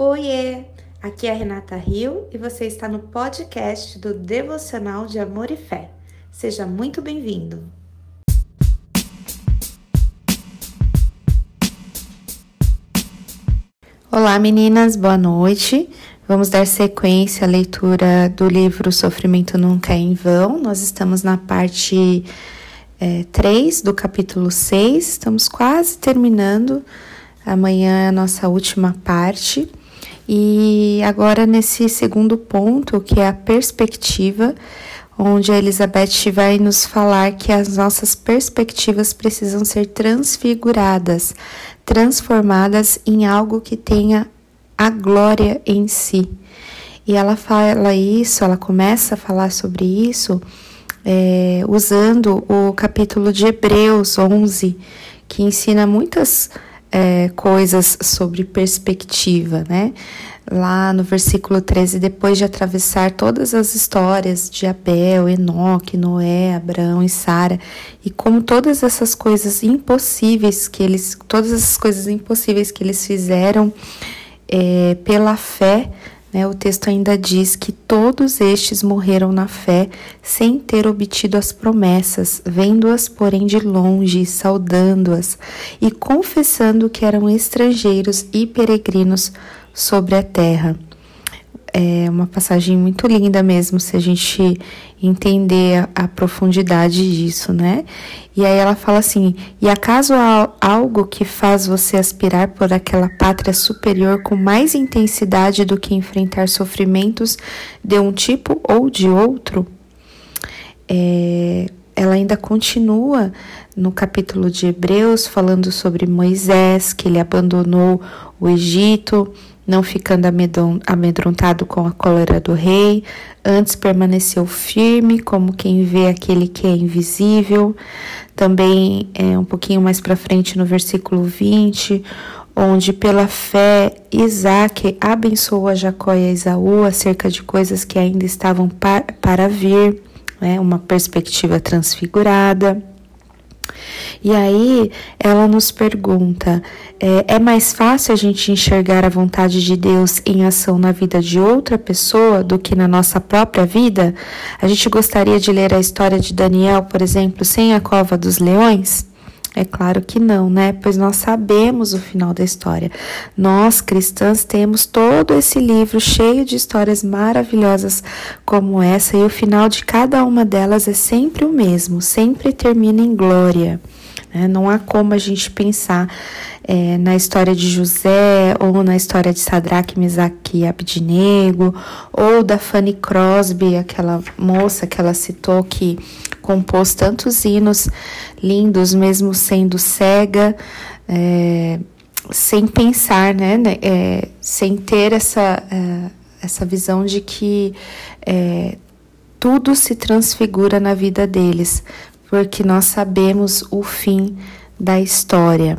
Oiê! Aqui é a Renata Rio e você está no podcast do Devocional de Amor e Fé. Seja muito bem-vindo! Olá meninas, boa noite. Vamos dar sequência à leitura do livro Sofrimento Nunca é em Vão. Nós estamos na parte é, 3 do capítulo 6, estamos quase terminando. Amanhã é a nossa última parte. E agora, nesse segundo ponto, que é a perspectiva, onde a Elizabeth vai nos falar que as nossas perspectivas precisam ser transfiguradas, transformadas em algo que tenha a glória em si. E ela fala isso, ela começa a falar sobre isso é, usando o capítulo de Hebreus 11, que ensina muitas é, coisas sobre perspectiva, né? Lá no versículo 13, depois de atravessar todas as histórias de Abel, Enoque, Noé, Abraão e Sara, e como todas essas coisas impossíveis que eles, todas essas coisas impossíveis que eles fizeram é, pela fé, o texto ainda diz que todos estes morreram na fé, sem ter obtido as promessas, vendo-as, porém, de longe, saudando-as e confessando que eram estrangeiros e peregrinos sobre a terra. É uma passagem muito linda mesmo, se a gente entender a, a, profundidade disso, né? E aí ela fala assim: e acaso há algo que faz você aspirar por aquela pátria superior com mais intensidade do que enfrentar sofrimentos de um tipo ou de outro? É, ela ainda continua no capítulo de Hebreus falando sobre Moisés, que ele abandonou o Egito não ficando amedrontado com a cólera do rei, antes permaneceu firme, como quem vê aquele que é invisível. Também é um pouquinho mais para frente no versículo 20, onde pela fé Isaac abençoou a Jacó e a Esaú acerca de coisas que ainda estavam para vir, né? uma perspectiva transfigurada. E aí ela nos pergunta: é, é, mais fácil a gente enxergar a vontade de Deus em ação na vida de outra pessoa do que na nossa própria vida? A gente gostaria de ler a história de Daniel, por exemplo, sem a cova dos leões? É claro que não, né? Pois nós sabemos o final da história. Nós, cristãs, temos todo esse livro cheio de histórias maravilhosas como essa, e o final de cada uma delas é sempre o mesmo, sempre termina em glória. Né? Não há como a gente pensar é, na história de José, ou na história de Sadraque, Mesaque e Abdinego, ou da Fanny Crosby, aquela moça que ela citou que compôs tantos hinos lindos, mesmo sendo cega, é, sem pensar, né, né é, sem ter essa, é, essa visão de que é, tudo se transfigura na vida deles, porque nós sabemos o fim da história.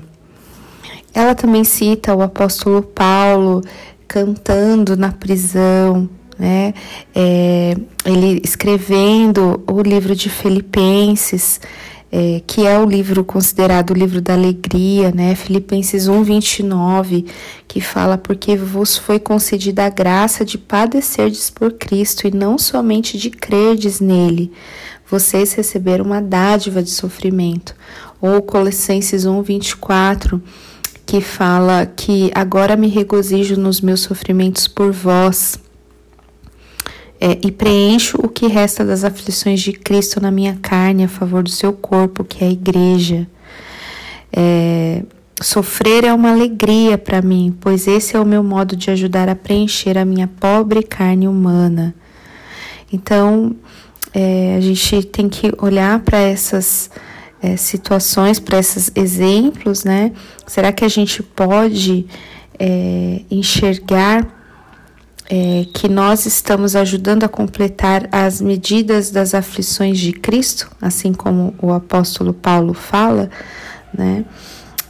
Ela também cita o apóstolo Paulo cantando na prisão, né? É, ele escrevendo o livro de Filipenses, é, que é o livro considerado o livro da alegria, né? Filipenses 1, 29, que fala: Porque vos foi concedida a graça de padecerdes por Cristo e não somente de crerdes nele. Vocês receberam uma dádiva de sofrimento. Ou Colossenses 1, 24 que fala que agora me regozijo nos meus sofrimentos por vós. É, e preencho o que resta das aflições de Cristo na minha carne a favor do seu corpo, que é a igreja. É, sofrer é uma alegria para mim, pois esse é o meu modo de ajudar a preencher a minha pobre carne humana. Então, é, a gente tem que olhar para essas é, situações, para esses exemplos, né? Será que a gente pode é, enxergar é, que nós estamos ajudando a completar as medidas das aflições de Cristo, assim como o apóstolo Paulo fala, né?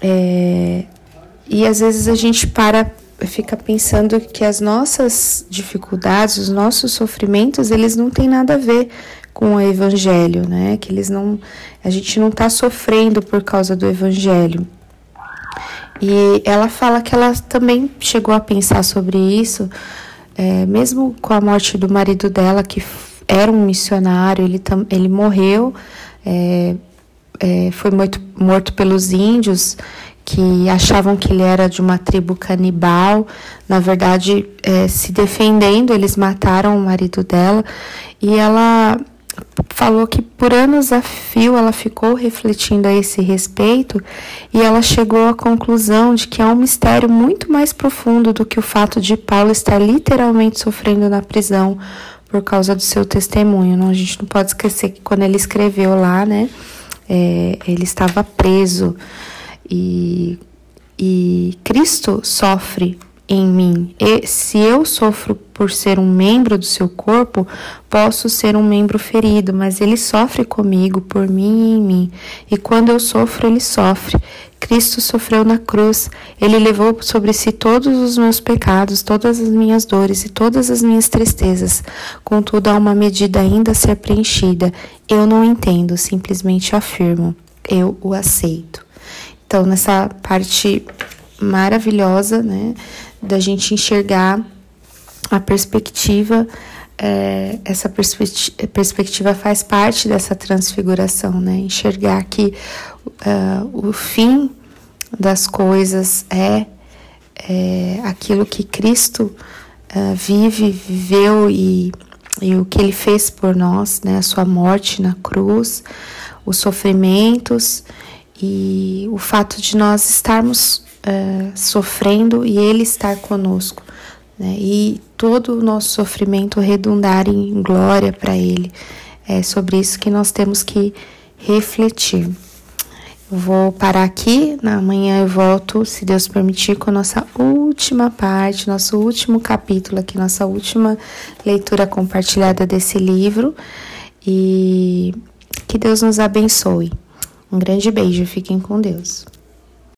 É, e às vezes a gente para fica pensando que as nossas dificuldades, os nossos sofrimentos, eles não têm nada a ver com o evangelho, né? Que eles não, a gente não está sofrendo por causa do evangelho. E ela fala que ela também chegou a pensar sobre isso, é, mesmo com a morte do marido dela, que era um missionário, ele, ele morreu, é, é, foi morto, morto pelos índios que achavam que ele era de uma tribo canibal. Na verdade, é, se defendendo, eles mataram o marido dela e ela falou que por anos a fio ela ficou refletindo a esse respeito e ela chegou à conclusão de que há um mistério muito mais profundo do que o fato de Paulo estar literalmente sofrendo na prisão por causa do seu testemunho. Não, a gente não pode esquecer que quando ele escreveu lá, né, é, ele estava preso e, e Cristo sofre em mim. E se eu sofro por ser um membro do seu corpo, posso ser um membro ferido, mas ele sofre comigo, por mim e em mim. E quando eu sofro, ele sofre. Cristo sofreu na cruz. Ele levou sobre si todos os meus pecados, todas as minhas dores e todas as minhas tristezas. Contudo, há uma medida ainda a ser preenchida. Eu não entendo, simplesmente afirmo. Eu o aceito. Então, nessa parte maravilhosa, né? Da gente enxergar a perspectiva, é, essa perspectiva faz parte dessa transfiguração, né? Enxergar que uh, o fim das coisas é, é aquilo que Cristo uh, vive, viveu e, e o que ele fez por nós, né? A sua morte na cruz, os sofrimentos e o fato de nós estarmos uh, sofrendo e Ele estar conosco. Né? E todo o nosso sofrimento redundar em glória para Ele. É sobre isso que nós temos que refletir. Eu vou parar aqui, na manhã eu volto, se Deus permitir, com a nossa última parte, nosso último capítulo aqui, nossa última leitura compartilhada desse livro. E que Deus nos abençoe. Um grande beijo, fiquem com Deus.